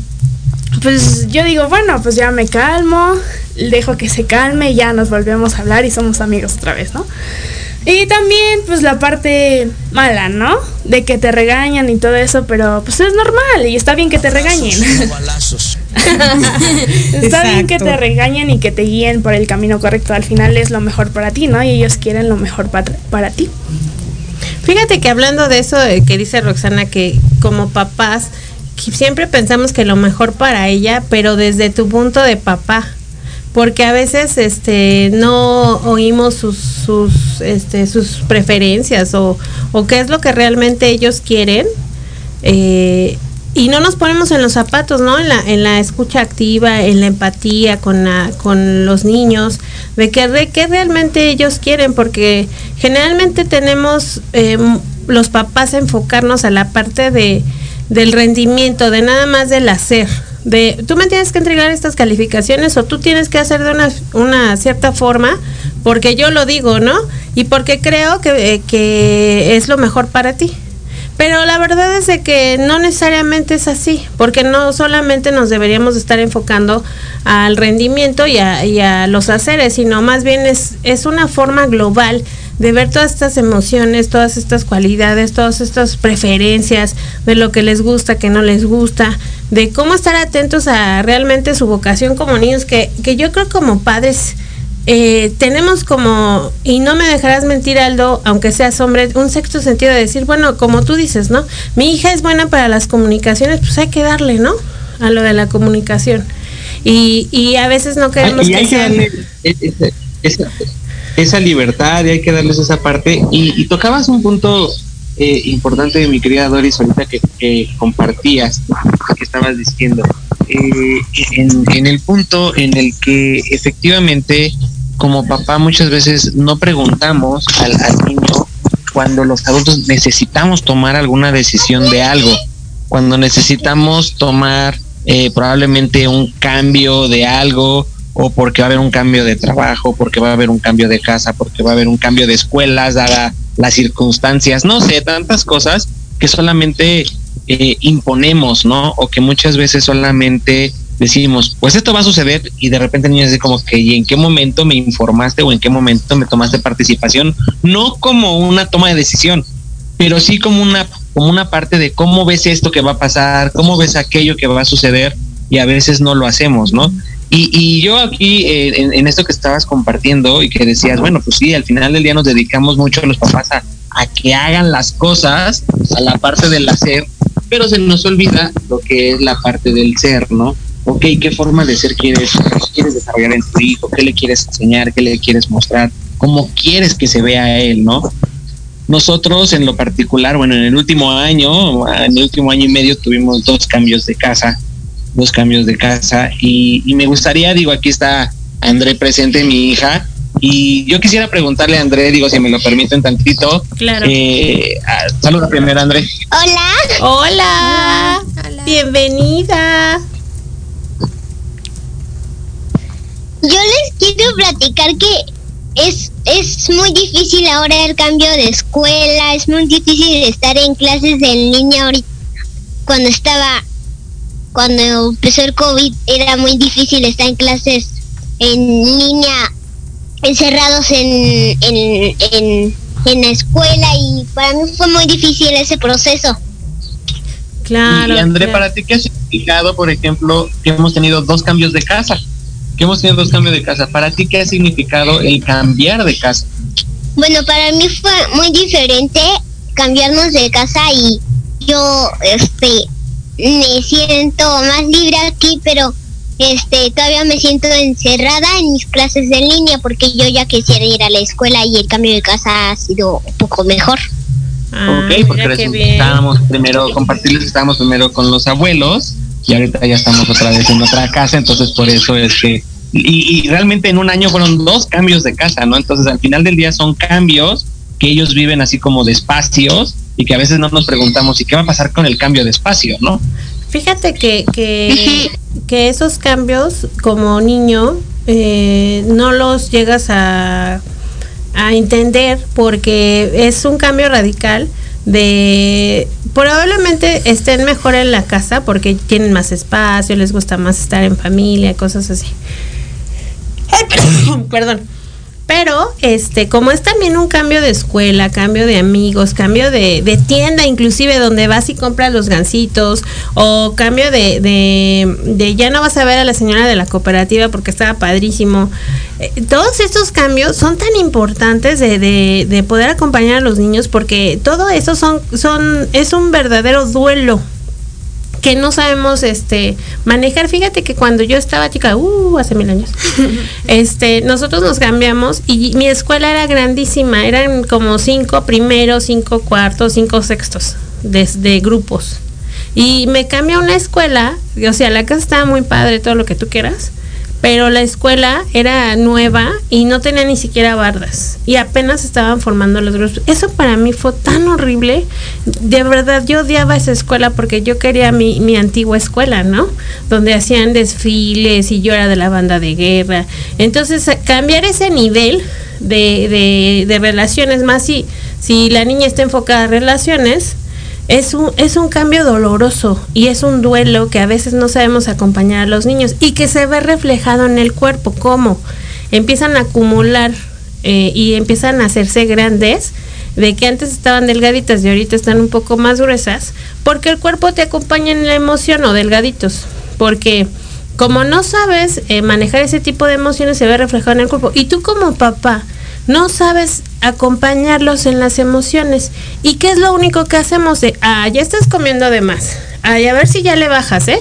pues yo digo, bueno, pues ya me calmo, dejo que se calme, ya nos volvemos a hablar y somos amigos otra vez, ¿no? Y también, pues la parte mala, ¿no? De que te regañan y todo eso, pero pues es normal y está bien que te regañen. *laughs* está bien que te regañen y que te guíen por el camino correcto. Al final es lo mejor para ti, ¿no? Y ellos quieren lo mejor para, para ti. Fíjate que hablando de eso eh, que dice Roxana, que como papás siempre pensamos que lo mejor para ella, pero desde tu punto de papá, porque a veces este no oímos sus sus este sus preferencias o, o qué es lo que realmente ellos quieren eh, y no nos ponemos en los zapatos, ¿no? En la, en la escucha activa, en la empatía con, la, con los niños, de qué de qué realmente ellos quieren, porque generalmente tenemos eh, los papás enfocarnos a la parte de, del rendimiento, de nada más del hacer, de tú me tienes que entregar estas calificaciones o tú tienes que hacer de una, una cierta forma, porque yo lo digo, ¿no? Y porque creo que, eh, que es lo mejor para ti. Pero la verdad es de que no necesariamente es así, porque no solamente nos deberíamos estar enfocando al rendimiento y a, y a los haceres, sino más bien es, es una forma global de ver todas estas emociones, todas estas cualidades, todas estas preferencias, de lo que les gusta, que no les gusta, de cómo estar atentos a realmente su vocación como niños, que, que yo creo como padres eh, tenemos como, y no me dejarás mentir Aldo, aunque seas hombre, un sexto sentido de decir, bueno, como tú dices, ¿no? Mi hija es buena para las comunicaciones, pues hay que darle, ¿no? A lo de la comunicación. Y, y a veces no queremos que sean- esa, esa- libertad y hay que darles esa parte. Y, tocabas un punto eh, importante, mi querida Doris, ahorita que, compartías, que estabas diciendo, eh, en, en el punto en el que efectivamente como papá muchas veces no preguntamos al, al niño cuando los adultos necesitamos tomar alguna decisión de algo, cuando necesitamos tomar eh, probablemente un cambio de algo o porque va a haber un cambio de trabajo, porque va a haber un cambio de casa, porque va a haber un cambio de escuelas, dada las circunstancias, no sé, tantas cosas que solamente eh, imponemos, ¿no? O que muchas veces solamente decimos, pues esto va a suceder y de repente el niño dice como que, ¿y en qué momento me informaste o en qué momento me tomaste participación? No como una toma de decisión, pero sí como una, como una parte de cómo ves esto que va a pasar, cómo ves aquello que va a suceder y a veces no lo hacemos, ¿no? Y, y yo aquí, eh, en, en esto que estabas compartiendo y que decías, bueno, pues sí, al final del día nos dedicamos mucho los papás a, a que hagan las cosas, a la parte del hacer, pero se nos olvida lo que es la parte del ser, ¿no? Ok, ¿qué forma de ser quieres, quieres desarrollar en tu hijo? ¿Qué le quieres enseñar? ¿Qué le quieres mostrar? ¿Cómo quieres que se vea a él, no? Nosotros en lo particular, bueno, en el último año, en el último año y medio tuvimos dos cambios de casa, dos cambios de casa y, y me gustaría, digo, aquí está André presente, mi hija, y yo quisiera preguntarle a André, digo, si me lo permiten tantito. Claro. Eh, ah, saluda primero, André. Hola. Hola. Bienvenida. Yo les quiero platicar que es, es muy difícil ahora el cambio de escuela, es muy difícil estar en clases en línea ahorita. Cuando estaba, cuando empezó el COVID, era muy difícil estar en clases en línea, encerrados en, en, en, en la escuela y para mí fue muy difícil ese proceso. Claro. y André, claro. para ti, ¿qué ha significado, por ejemplo, que hemos tenido dos cambios de casa? Que hemos tenido dos cambios de casa. Para ti, ¿qué ha significado el cambiar de casa? Bueno, para mí fue muy diferente cambiarnos de casa y yo este me siento más libre aquí, pero este todavía me siento encerrada en mis clases en línea porque yo ya quisiera ir a la escuela y el cambio de casa ha sido un poco mejor. Ah, ok, porque estábamos primero, compartirles, estábamos primero con los abuelos y ahorita ya estamos otra vez en otra casa, entonces por eso es que, y, y realmente en un año fueron dos cambios de casa, ¿no? Entonces al final del día son cambios que ellos viven así como de espacios y que a veces no nos preguntamos, ¿y qué va a pasar con el cambio de espacio, no? Fíjate que, que, que esos cambios como niño eh, no los llegas a, a entender porque es un cambio radical de probablemente estén mejor en la casa porque tienen más espacio, les gusta más estar en familia, cosas así. Ay, *coughs* perdón, perdón. Pero, este, como es también un cambio de escuela, cambio de amigos, cambio de, de tienda, inclusive donde vas y compras los gancitos, o cambio de, de, de ya no vas a ver a la señora de la cooperativa porque estaba padrísimo. Eh, todos estos cambios son tan importantes de, de, de poder acompañar a los niños porque todo eso son, son, es un verdadero duelo que no sabemos este manejar. Fíjate que cuando yo estaba chica, uh, hace mil años, *laughs* este, nosotros nos cambiamos y mi escuela era grandísima, eran como cinco primeros, cinco cuartos, cinco sextos desde grupos. Y me cambié a una escuela, o sea, la casa estaba muy padre, todo lo que tú quieras, pero la escuela era nueva y no tenía ni siquiera bardas y apenas estaban formando los grupos. Eso para mí fue tan horrible. De verdad, yo odiaba esa escuela porque yo quería mi, mi antigua escuela, ¿no? Donde hacían desfiles y yo era de la banda de guerra. Entonces, cambiar ese nivel de, de, de relaciones más si, si la niña está enfocada a relaciones, es un, es un cambio doloroso y es un duelo que a veces no sabemos acompañar a los niños y que se ve reflejado en el cuerpo, cómo empiezan a acumular eh, y empiezan a hacerse grandes, de que antes estaban delgaditas y ahorita están un poco más gruesas, porque el cuerpo te acompaña en la emoción o delgaditos, porque como no sabes eh, manejar ese tipo de emociones se ve reflejado en el cuerpo. Y tú como papá no sabes acompañarlos en las emociones. ¿Y qué es lo único que hacemos? De, ah, ya estás comiendo de más. A ver si ya le bajas, ¿eh?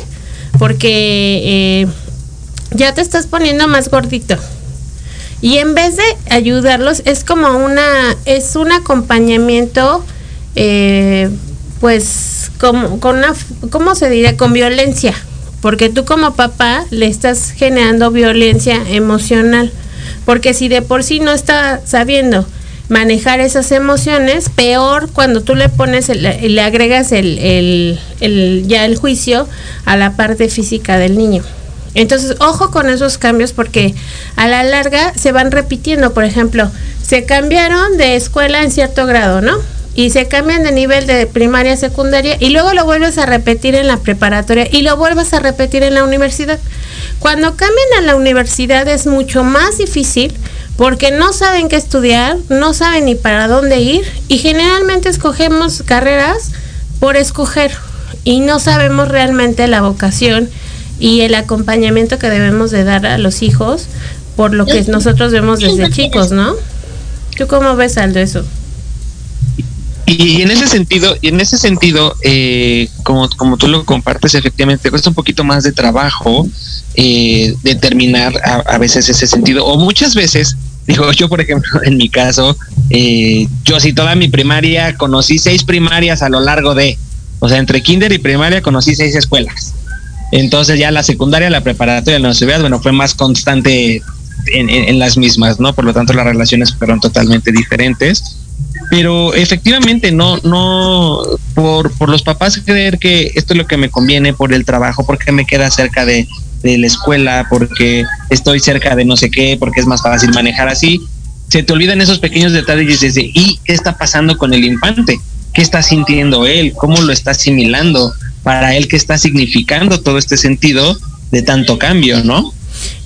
Porque eh, ya te estás poniendo más gordito. Y en vez de ayudarlos, es como una, es un acompañamiento, eh, pues, como, con una, ¿cómo se diría? Con violencia. Porque tú como papá le estás generando violencia emocional. Porque si de por sí no está sabiendo manejar esas emociones, peor cuando tú le pones, el- le agregas el, el- ya el juicio a la parte física del niño. Entonces, ojo con esos cambios porque a la larga se van repitiendo. Por ejemplo, se cambiaron de escuela en cierto grado, ¿no? Y se cambian de nivel de primaria secundaria y luego lo vuelves a repetir en la preparatoria y lo vuelves a repetir en la universidad. Cuando cambian a la universidad es mucho más difícil porque no saben qué estudiar, no saben ni para dónde ir y generalmente escogemos carreras por escoger y no sabemos realmente la vocación y el acompañamiento que debemos de dar a los hijos por lo que nosotros vemos desde chicos, ¿no? ¿Tú cómo ves Aldo eso? Y en ese sentido, y en ese sentido, eh, como, como tú lo compartes, efectivamente cuesta un poquito más de trabajo eh, determinar a, veces ese sentido. O muchas veces, digo, yo por ejemplo, *laughs* en mi caso, eh, yo sí toda mi primaria conocí seis primarias a lo largo de, o sea, entre kinder y primaria conocí seis escuelas. Entonces ya la secundaria, la preparatoria, la universidad, bueno, fue más constante en, en- en las mismas, ¿no? Por lo tanto, las relaciones fueron totalmente diferentes. Pero efectivamente, no, no, por, por los papás creer que esto es lo que me conviene por el trabajo, porque me queda cerca de, de la escuela, porque estoy cerca de no sé qué, porque es más fácil manejar así, se te olvidan esos pequeños detalles de, ¿y qué está pasando con el infante? ¿Qué está sintiendo él? ¿Cómo lo está asimilando? Para él, ¿qué está significando todo este sentido de tanto cambio, no?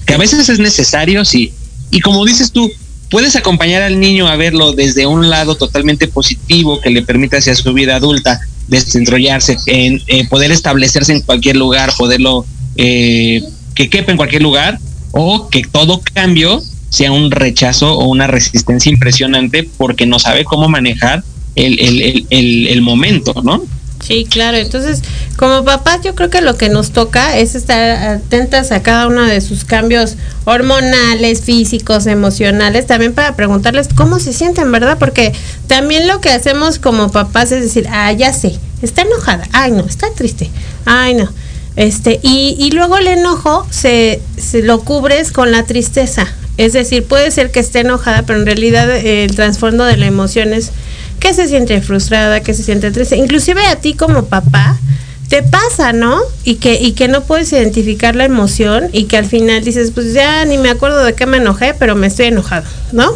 Que a veces es necesario, sí. Y como dices tú, puedes acompañar al niño a verlo desde un lado totalmente positivo que le permita hacia su vida adulta desenrollarse, en eh, poder establecerse en cualquier lugar, poderlo eh, que quepa en cualquier lugar, o que todo cambio sea un rechazo o una resistencia impresionante porque no sabe cómo manejar el, el, el, el, el momento, ¿no? Sí, claro. Entonces, como papás, yo creo que lo que nos toca es estar atentas a cada uno de sus cambios hormonales, físicos, emocionales, también para preguntarles cómo se sienten, ¿verdad? Porque también lo que hacemos como papás es decir, ah, ya sé, está enojada, ay, no, está triste, ay, no. Este, y, y luego el enojo se, se lo cubres con la tristeza. Es decir, puede ser que esté enojada, pero en realidad eh, el trasfondo de la emoción es que se siente frustrada, que se siente triste. Inclusive a ti como papá te pasa, ¿no? Y que, y que no puedes identificar la emoción y que al final dices, pues ya ni me acuerdo de qué me enojé, pero me estoy enojado, ¿no?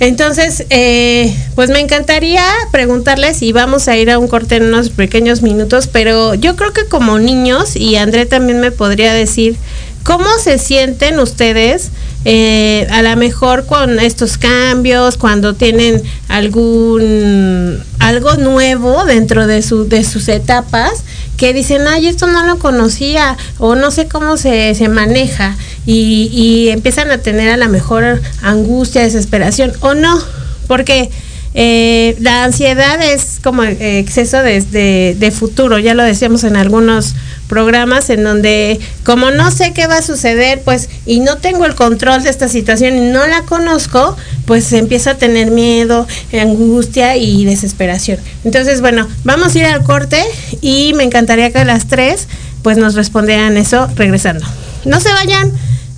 Entonces, eh, pues me encantaría preguntarles y vamos a ir a un corte en unos pequeños minutos, pero yo creo que como niños, y André también me podría decir, ¿cómo se sienten ustedes eh, a lo mejor con estos cambios, cuando tienen algún algo nuevo dentro de, su, de sus etapas, que dicen, ay, esto no lo conocía o no sé cómo se, se maneja y, y empiezan a tener a lo mejor angustia, desesperación o no, porque eh, la ansiedad es como exceso de, de, futuro, ya lo decíamos en algunos programas en donde como no sé qué va a suceder, pues y no tengo el control de esta situación y no la conozco, pues empieza a tener miedo, angustia y desesperación. Entonces, bueno, vamos a ir al corte y me encantaría que las tres pues nos respondieran eso regresando. No se vayan.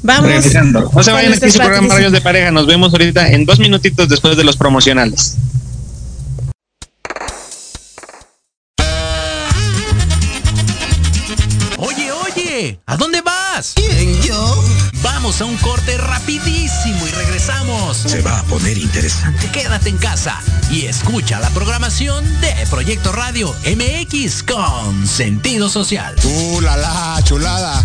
Vamos. Regresando. No se vayan aquí su programa Rayos de Pareja. Nos vemos ahorita en dos minutitos después de los promocionales. Oye, oye, ¿a dónde vas? ¿Quién, yo? Vamos a un corte rapidísimo y regresamos. Se va a poner interesante. Quédate en casa y escucha la programación de Proyecto Radio MX con sentido social. ¡Uh, la, la chulada!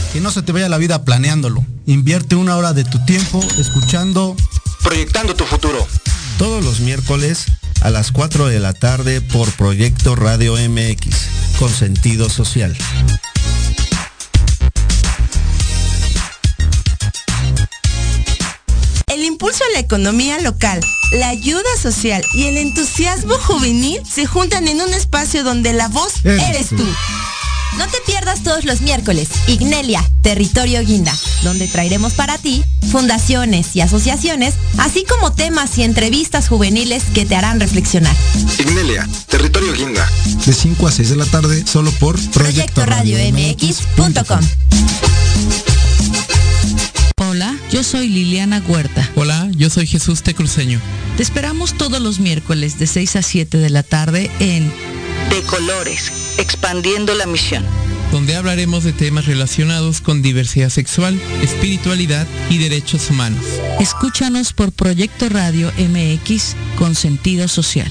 Que no se te vaya la vida planeándolo. Invierte una hora de tu tiempo escuchando Proyectando tu futuro. Todos los miércoles a las 4 de la tarde por Proyecto Radio MX con sentido social. El impulso a la economía local, la ayuda social y el entusiasmo juvenil se juntan en un espacio donde la voz eres tú. No te pierdas todos los miércoles Ignelia, Territorio Guinda, donde traeremos para ti fundaciones y asociaciones, así como temas y entrevistas juveniles que te harán reflexionar. Ignelia, Territorio Guinda. De 5 a 6 de la tarde, solo por Proyecto Radio MX.com. Hola, yo soy Liliana Huerta. Hola, yo soy Jesús Tecruceño. Te esperamos todos los miércoles de 6 a 7 de la tarde en De Colores, expandiendo la misión. Donde hablaremos de temas relacionados con diversidad sexual, espiritualidad y derechos humanos. Escúchanos por Proyecto Radio MX con sentido social.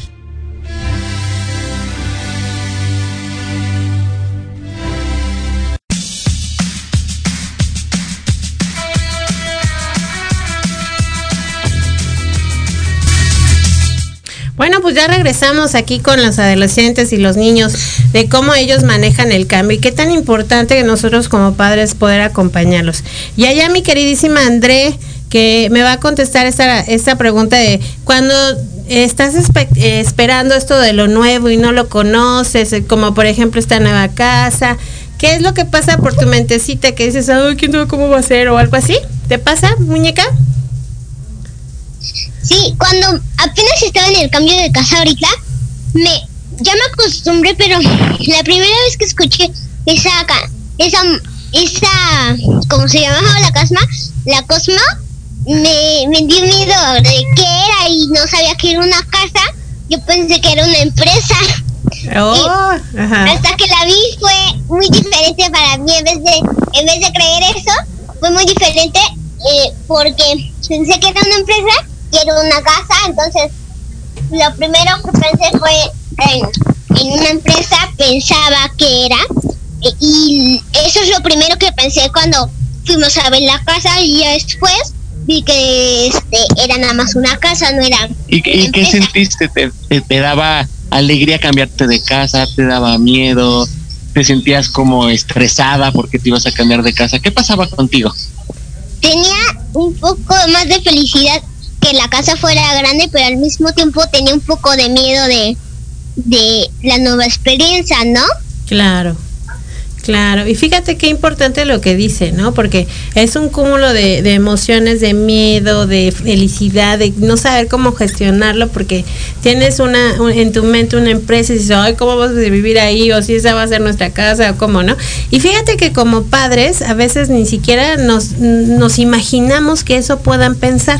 Bueno, pues ya regresamos aquí con los adolescentes y los niños de cómo ellos manejan el cambio y qué tan importante que nosotros como padres poder acompañarlos. Y allá mi queridísima André, que me va a contestar esta, esta pregunta de cuando estás esperando esto de lo nuevo y no lo conoces, como por ejemplo esta nueva casa, ¿qué es lo que pasa por tu mentecita que dices, ay, quién sabe cómo va a ser o algo así? ¿Te pasa, muñeca? Sí, cuando apenas estaba en el cambio de casa ahorita, me ya me acostumbré, pero la primera vez que escuché esa esa esa ¿cómo se llamaba la Cosma? La Cosmo me, me dio miedo de qué era y no sabía que era una casa. Yo pensé que era una empresa. Oh, hasta que la vi fue muy diferente para mí en vez de en vez de creer eso fue muy diferente eh, porque pensé que era una empresa era una casa, entonces lo primero que pensé fue en, en una empresa, pensaba que era, e- y eso es lo primero que pensé cuando fuimos a ver la casa y ya después vi que este era nada más una casa, no era ¿Y, y qué sentiste? ¿Te, te, te daba alegría cambiarte de casa? ¿Te daba miedo? ¿Te sentías como estresada porque te ibas a cambiar de casa? ¿Qué pasaba contigo? tenía un poco más de felicidad que la casa fuera grande, pero al mismo tiempo tenía un poco de miedo de, de la nueva experiencia, ¿no? Claro. Claro, y fíjate qué importante lo que dice, ¿no? Porque es un cúmulo de, de emociones, de miedo, de felicidad, de no saber cómo gestionarlo, porque tienes una un- en tu mente una empresa y dices, ay, ¿cómo vamos a vivir ahí? O si esa va a ser nuestra casa, o cómo, ¿no? Y fíjate que como padres, a veces ni siquiera nos, nos imaginamos que eso puedan pensar.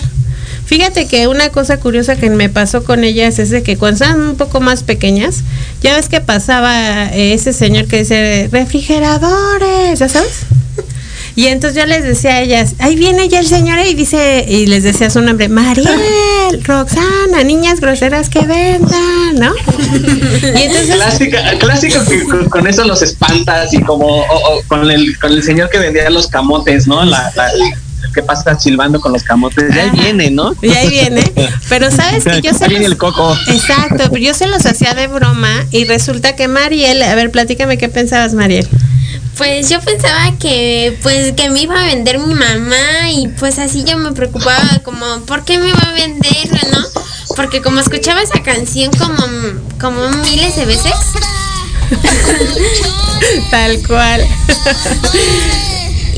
Fíjate que una cosa curiosa que me pasó con ellas es de que cuando estaban un poco más pequeñas, ya ves que pasaba eh, ese señor que dice refrigeradores, ¿ya sabes? Y entonces yo les decía a ellas, ahí viene ya el señor y dice, y les decía su nombre, Mariel, Roxana, niñas groseras que vendan, ¿no? Clásica, clásico que con, eso los espantas y como con el con el señor que vendía los camotes, ¿no? La, la- que pasa silbando con los camotes, ya ahí viene, ¿no? Y ahí viene. Pero sabes que yo *laughs* Ahí se viene los- el coco. Exacto, pero yo se los hacía de broma y resulta que Mariel, a ver, platícame qué pensabas, Mariel. Pues yo pensaba que pues que me iba a vender mi mamá y pues así yo me preocupaba como ¿por qué me va a vender, no? Porque como escuchaba esa canción como como miles de veces. *laughs* Tal cual. *laughs*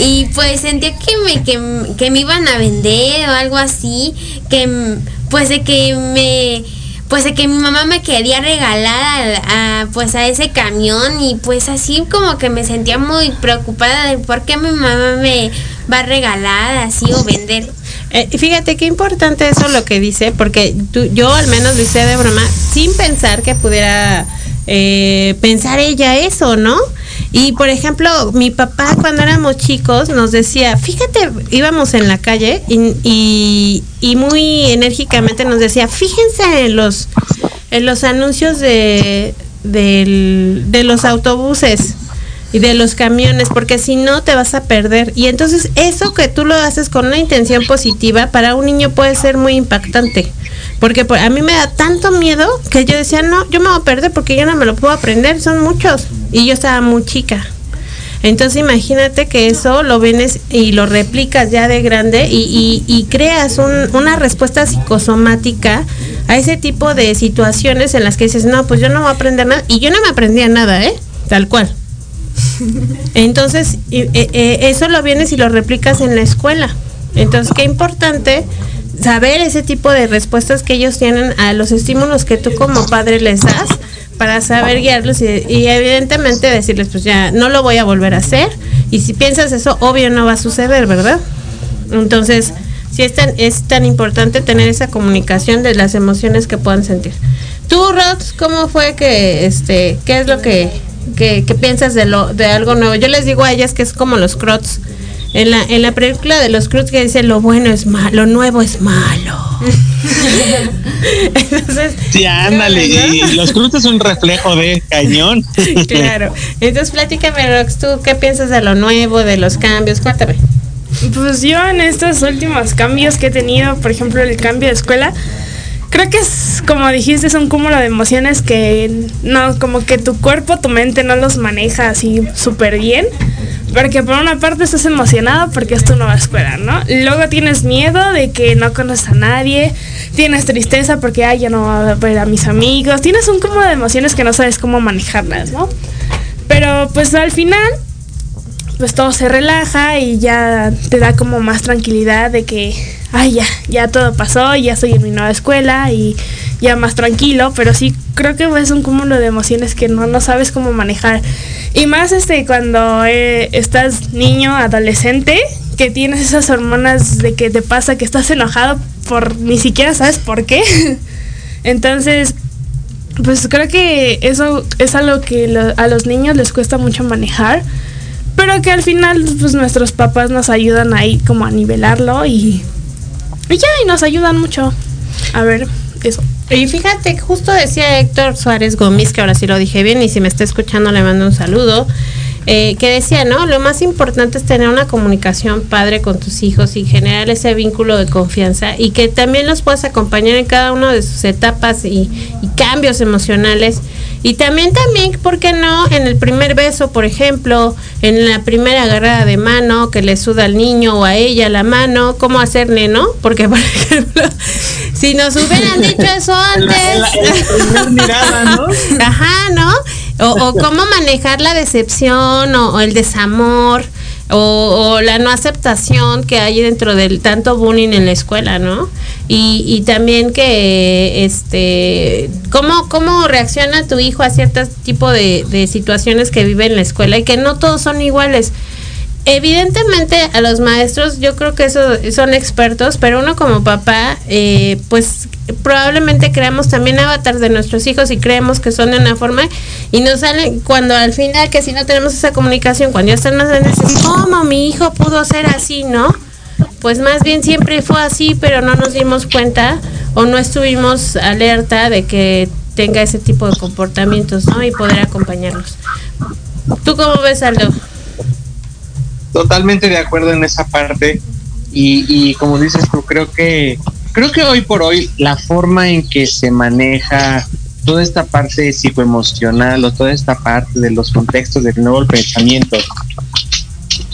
Y pues sentía que me, que, que me iban a vender o algo así, que pues de que me pues de que mi mamá me quería regalar a, pues a ese camión y pues así como que me sentía muy preocupada de por qué mi mamá me va a regalar así o vender. Eh, fíjate qué importante eso lo que dice, porque tú- yo al menos lo hice de broma sin pensar que pudiera eh, pensar ella eso, ¿no? Y por ejemplo, mi papá cuando éramos chicos nos decía, fíjate, íbamos en la calle y, y, y muy enérgicamente nos decía, fíjense en los, en los anuncios de, del- de los autobuses y de los camiones, porque si no te vas a perder. Y entonces eso que tú lo haces con una intención positiva, para un niño puede ser muy impactante. Porque por- a mí me da tanto miedo que yo decía, no, yo me voy a perder porque yo no me lo puedo aprender, son muchos. Y yo estaba muy chica. Entonces imagínate que eso lo vienes y lo replicas ya de grande y, y- y creas un- una respuesta psicosomática a ese tipo de situaciones en las que dices, no, pues yo no voy a aprender nada. Y yo no me aprendía nada, ¿eh? Tal cual. *laughs* Entonces, eh, eh, eso lo vienes y lo replicas en la escuela. Entonces, qué importante saber ese tipo de respuestas que ellos tienen a los estímulos que tú como padre les das para saber guiarlos y, evidentemente decirles, pues ya no lo voy a volver a hacer. Y si piensas eso, obvio no va a suceder, ¿verdad? Entonces, sí es tan, es tan importante tener esa comunicación de las emociones que puedan sentir. Tú, Rox, ¿cómo fue que, este, qué es lo que, que, que piensas de lo, de algo nuevo? Yo les digo a ellas que es como los crots. En la, en la película de los crots que dice lo bueno es malo, lo nuevo es malo. *laughs* Entonces, Sí, ándale. Y los cruces son un reflejo de cañón. claro. Entonces, platícame, Rox, ¿tú qué piensas de lo nuevo, de los cambios? Cuéntame. Pues yo en estos últimos cambios que he tenido, por ejemplo el cambio de escuela, creo que es como dijiste, es un cúmulo de emociones que no, como que tu cuerpo, tu mente no los maneja así súper bien. Porque por una parte estás emocionado porque es tu nueva escuela, ¿no? Luego tienes miedo de que no conoces a nadie, tienes tristeza porque ay, ya no voy a ver a mis amigos, tienes un cúmulo de emociones que no sabes cómo manejarlas, ¿no? Pero pues al final pues todo se relaja y ya te da como más tranquilidad de que, ay, ya, ya todo pasó, ya estoy en mi nueva escuela y ya más tranquilo, pero sí creo que es un cúmulo de emociones que no, no sabes cómo manejar. Y más este cuando eh, estás niño, adolescente, que tienes esas hormonas de que te pasa que estás enojado por ni siquiera sabes por qué. *laughs* Entonces, pues creo que eso es algo que a los niños les cuesta mucho manejar, pero que al final pues nuestros papás nos ayudan ahí como a nivelarlo y, Y ya, y nos ayudan mucho. A ver, eso. Y fíjate, justo decía Héctor Suárez Gómez, que ahora sí lo dije bien, y si me está escuchando le mando un saludo, eh, que decía, ¿no? Lo más importante es tener una comunicación padre con tus hijos y generar ese vínculo de confianza y que también los puedas acompañar en cada una de sus etapas y, y cambios emocionales. Y también, también, ¿por qué no? En el primer beso, por ejemplo, en la primera agarrada de mano, que le suda al niño o a ella la mano, ¿cómo hacerle, no? Porque, por *laughs* ejemplo, si nos hubieran dicho eso antes. *laughs* Ajá, ¿no? O, o cómo manejar la decepción o, o el desamor o, o la no aceptación que hay dentro del tanto bullying en la escuela, ¿no? Y, y también que, este, cómo, cómo reacciona tu hijo a ciertos tipo de, de situaciones que vive en la escuela y que no todos son iguales. Evidentemente a los maestros yo creo que eso son expertos, pero uno como papá, eh, pues probablemente creamos también avatars de nuestros hijos y creemos que son de una forma y nos salen cuando al final que si no tenemos esa comunicación, cuando ya están más grandes, ¿cómo mi hijo pudo ser así, no? Pues más bien siempre fue así, pero no nos dimos cuenta o no estuvimos alerta de que tenga ese tipo de comportamientos, ¿no? Y poder acompañarlos. ¿Tú cómo ves, Aldo? Totalmente de acuerdo en esa parte. Y, como dices tú, creo que creo que hoy por hoy la forma en que se maneja toda esta parte psicoemocional o toda esta parte de los contextos del nuevo pensamiento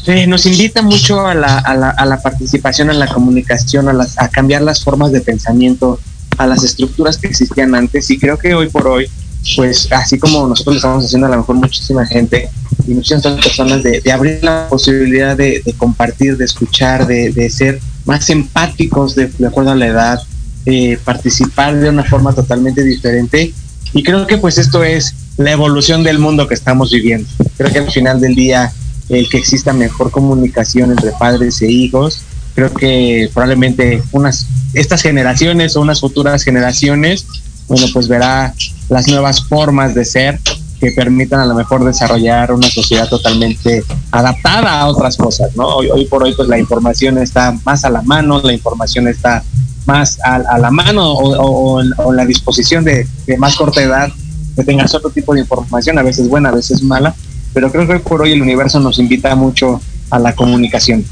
eh, nos invita mucho a la, a, la, a la participación, a la comunicación, a, las, a cambiar las formas de pensamiento, a las estructuras que existían antes. Y creo que hoy por hoy pues así como nosotros estamos haciendo a lo mejor muchísima gente y muchas otras personas de, abrir la posibilidad de, compartir, de escuchar, de, de ser más empáticos de, de, acuerdo a la edad, eh, participar de una forma totalmente diferente y creo que pues esto es la evolución del mundo que estamos viviendo. Creo que al final del día el que exista mejor comunicación entre padres e hijos, creo que probablemente unas estas generaciones o unas futuras generaciones bueno, pues verá las nuevas formas de ser que permitan a lo mejor desarrollar una sociedad totalmente adaptada a otras cosas, ¿no? Hoy, por hoy pues la información está más a la mano, la información está más a, a la mano o, o, o, la disposición de, de, más corta edad que tengas otro tipo de información, a veces buena, a veces mala, pero creo que hoy por hoy el universo nos invita mucho a la comunicación.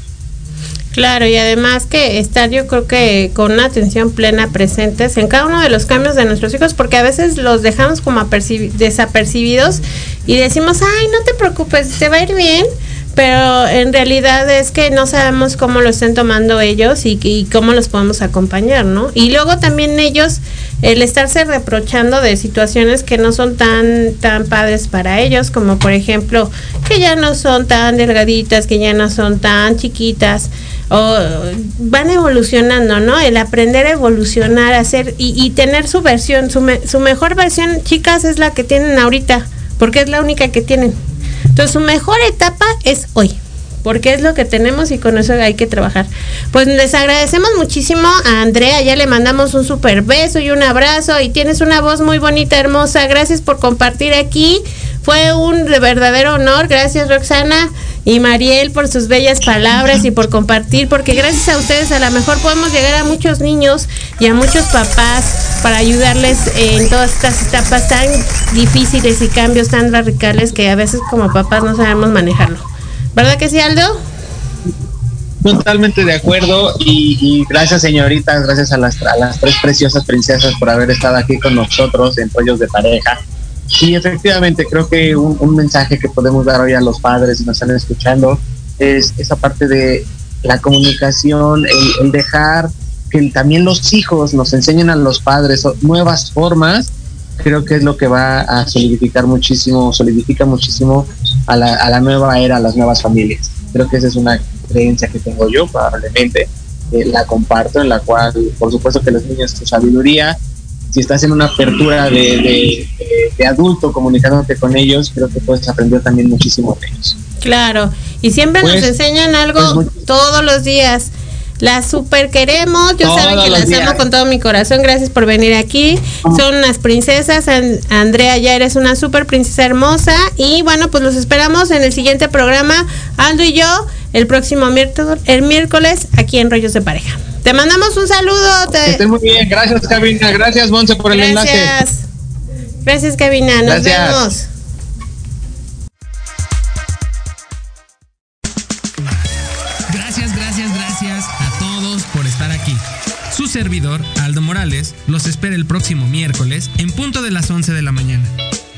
Claro, y además que estar yo creo que con una atención plena presentes en cada uno de los cambios de nuestros hijos, porque a veces los dejamos como desapercibidos y decimos, ay, no te preocupes, te va a ir bien, pero en realidad es que no sabemos cómo lo estén tomando ellos y, y, cómo los podemos acompañar, ¿no? Y luego también ellos, el estarse reprochando de situaciones que no son tan, tan padres para ellos, como por ejemplo, que ya no son tan delgaditas, que ya no son tan chiquitas, o van evolucionando, ¿no? El aprender a evolucionar, hacer y, tener su versión, su, su mejor versión, chicas, es la que tienen ahorita, porque es la única que tienen. Entonces, su mejor etapa es hoy, porque es lo que tenemos y con eso hay que trabajar. Pues les agradecemos muchísimo a Andrea, ya le mandamos un super beso y un abrazo y tienes una voz muy bonita, hermosa. Gracias por compartir aquí. Fue un verdadero honor. Gracias Roxana y Mariel por sus bellas palabras y por compartir, porque gracias a ustedes a lo mejor podemos llegar a muchos niños y a muchos papás para ayudarles en todas estas etapas tan difíciles y cambios tan radicales que a veces como papás no sabemos manejarlo. ¿Verdad que sí, Aldo? Totalmente de acuerdo y, gracias señoritas, gracias a las, a las, tres preciosas princesas por haber estado aquí con nosotros en Pollos de Pareja. Y efectivamente creo que un, un mensaje que podemos dar hoy a los padres que nos están escuchando es esa parte de la comunicación, el, el dejar que también los hijos nos enseñen a los padres nuevas formas creo que es lo que va a solidificar muchísimo, solidifica muchísimo a la, a la nueva era, a las nuevas familias. Creo que esa es una creencia que tengo yo, probablemente eh, la comparto, en la cual, por supuesto que los niños, tu sabiduría, si estás en una apertura de, de, adulto comunicándote con ellos, creo que puedes aprender también muchísimo de ellos. Claro, y siempre pues, nos enseñan algo pues, todos los días. Las super queremos, yo Todos saben que las días. amo con todo mi corazón, gracias por venir aquí. Son unas princesas, Andrea ya eres una super princesa hermosa y bueno, pues los esperamos en el siguiente programa, Aldo y yo, el próximo miércoles, el miércoles aquí en Rollos de Pareja. Te mandamos un saludo. Que Te... estén muy bien. Gracias, Cabina. Gracias, Monse, por el enlace. Gracias. Gracias, Cabina. Nos Gracias. vemos. Gracias, gracias, gracias a todos por estar aquí. Su servidor, Aldo Morales, los espera el próximo miércoles en punto de las 11 de la mañana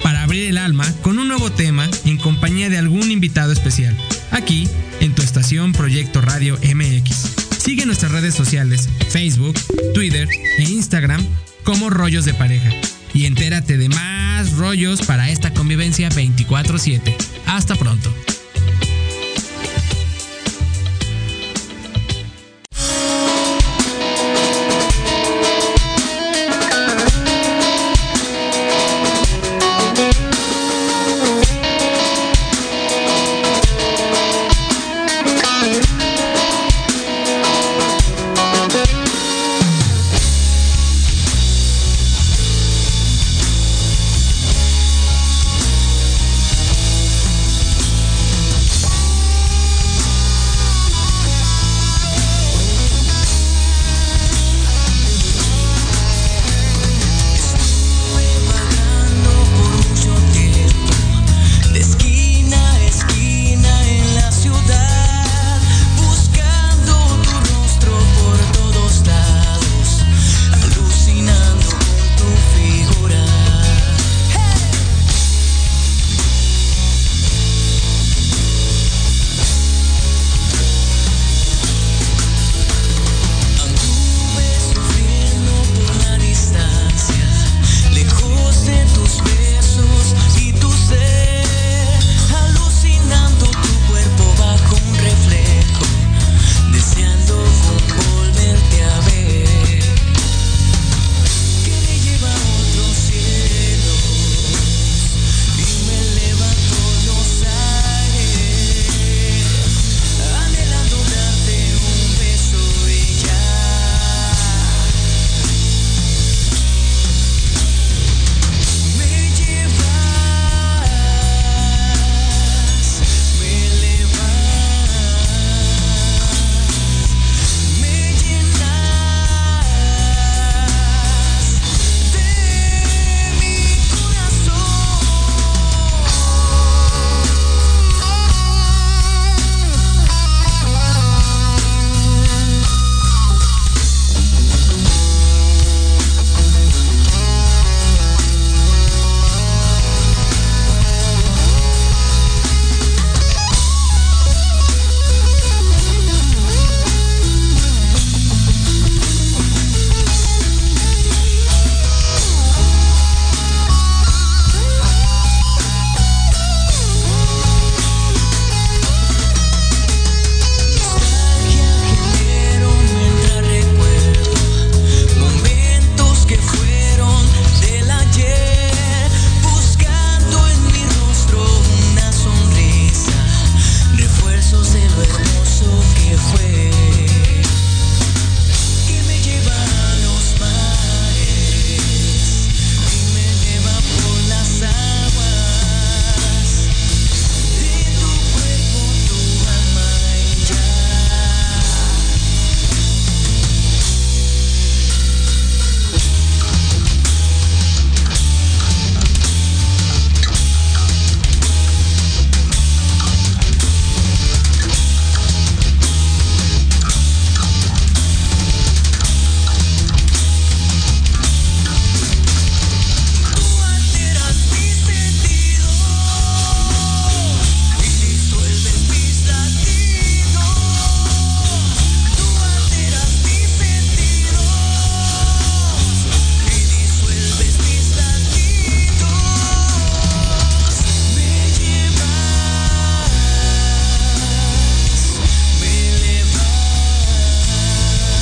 para abrir el alma con un nuevo tema en compañía de algún invitado especial, aquí en tu estación Proyecto Radio MX. Sigue nuestras redes sociales, Facebook, Twitter e Instagram como Rollos de Pareja y entérate de más rollos para esta convivencia 24/7. Hasta pronto.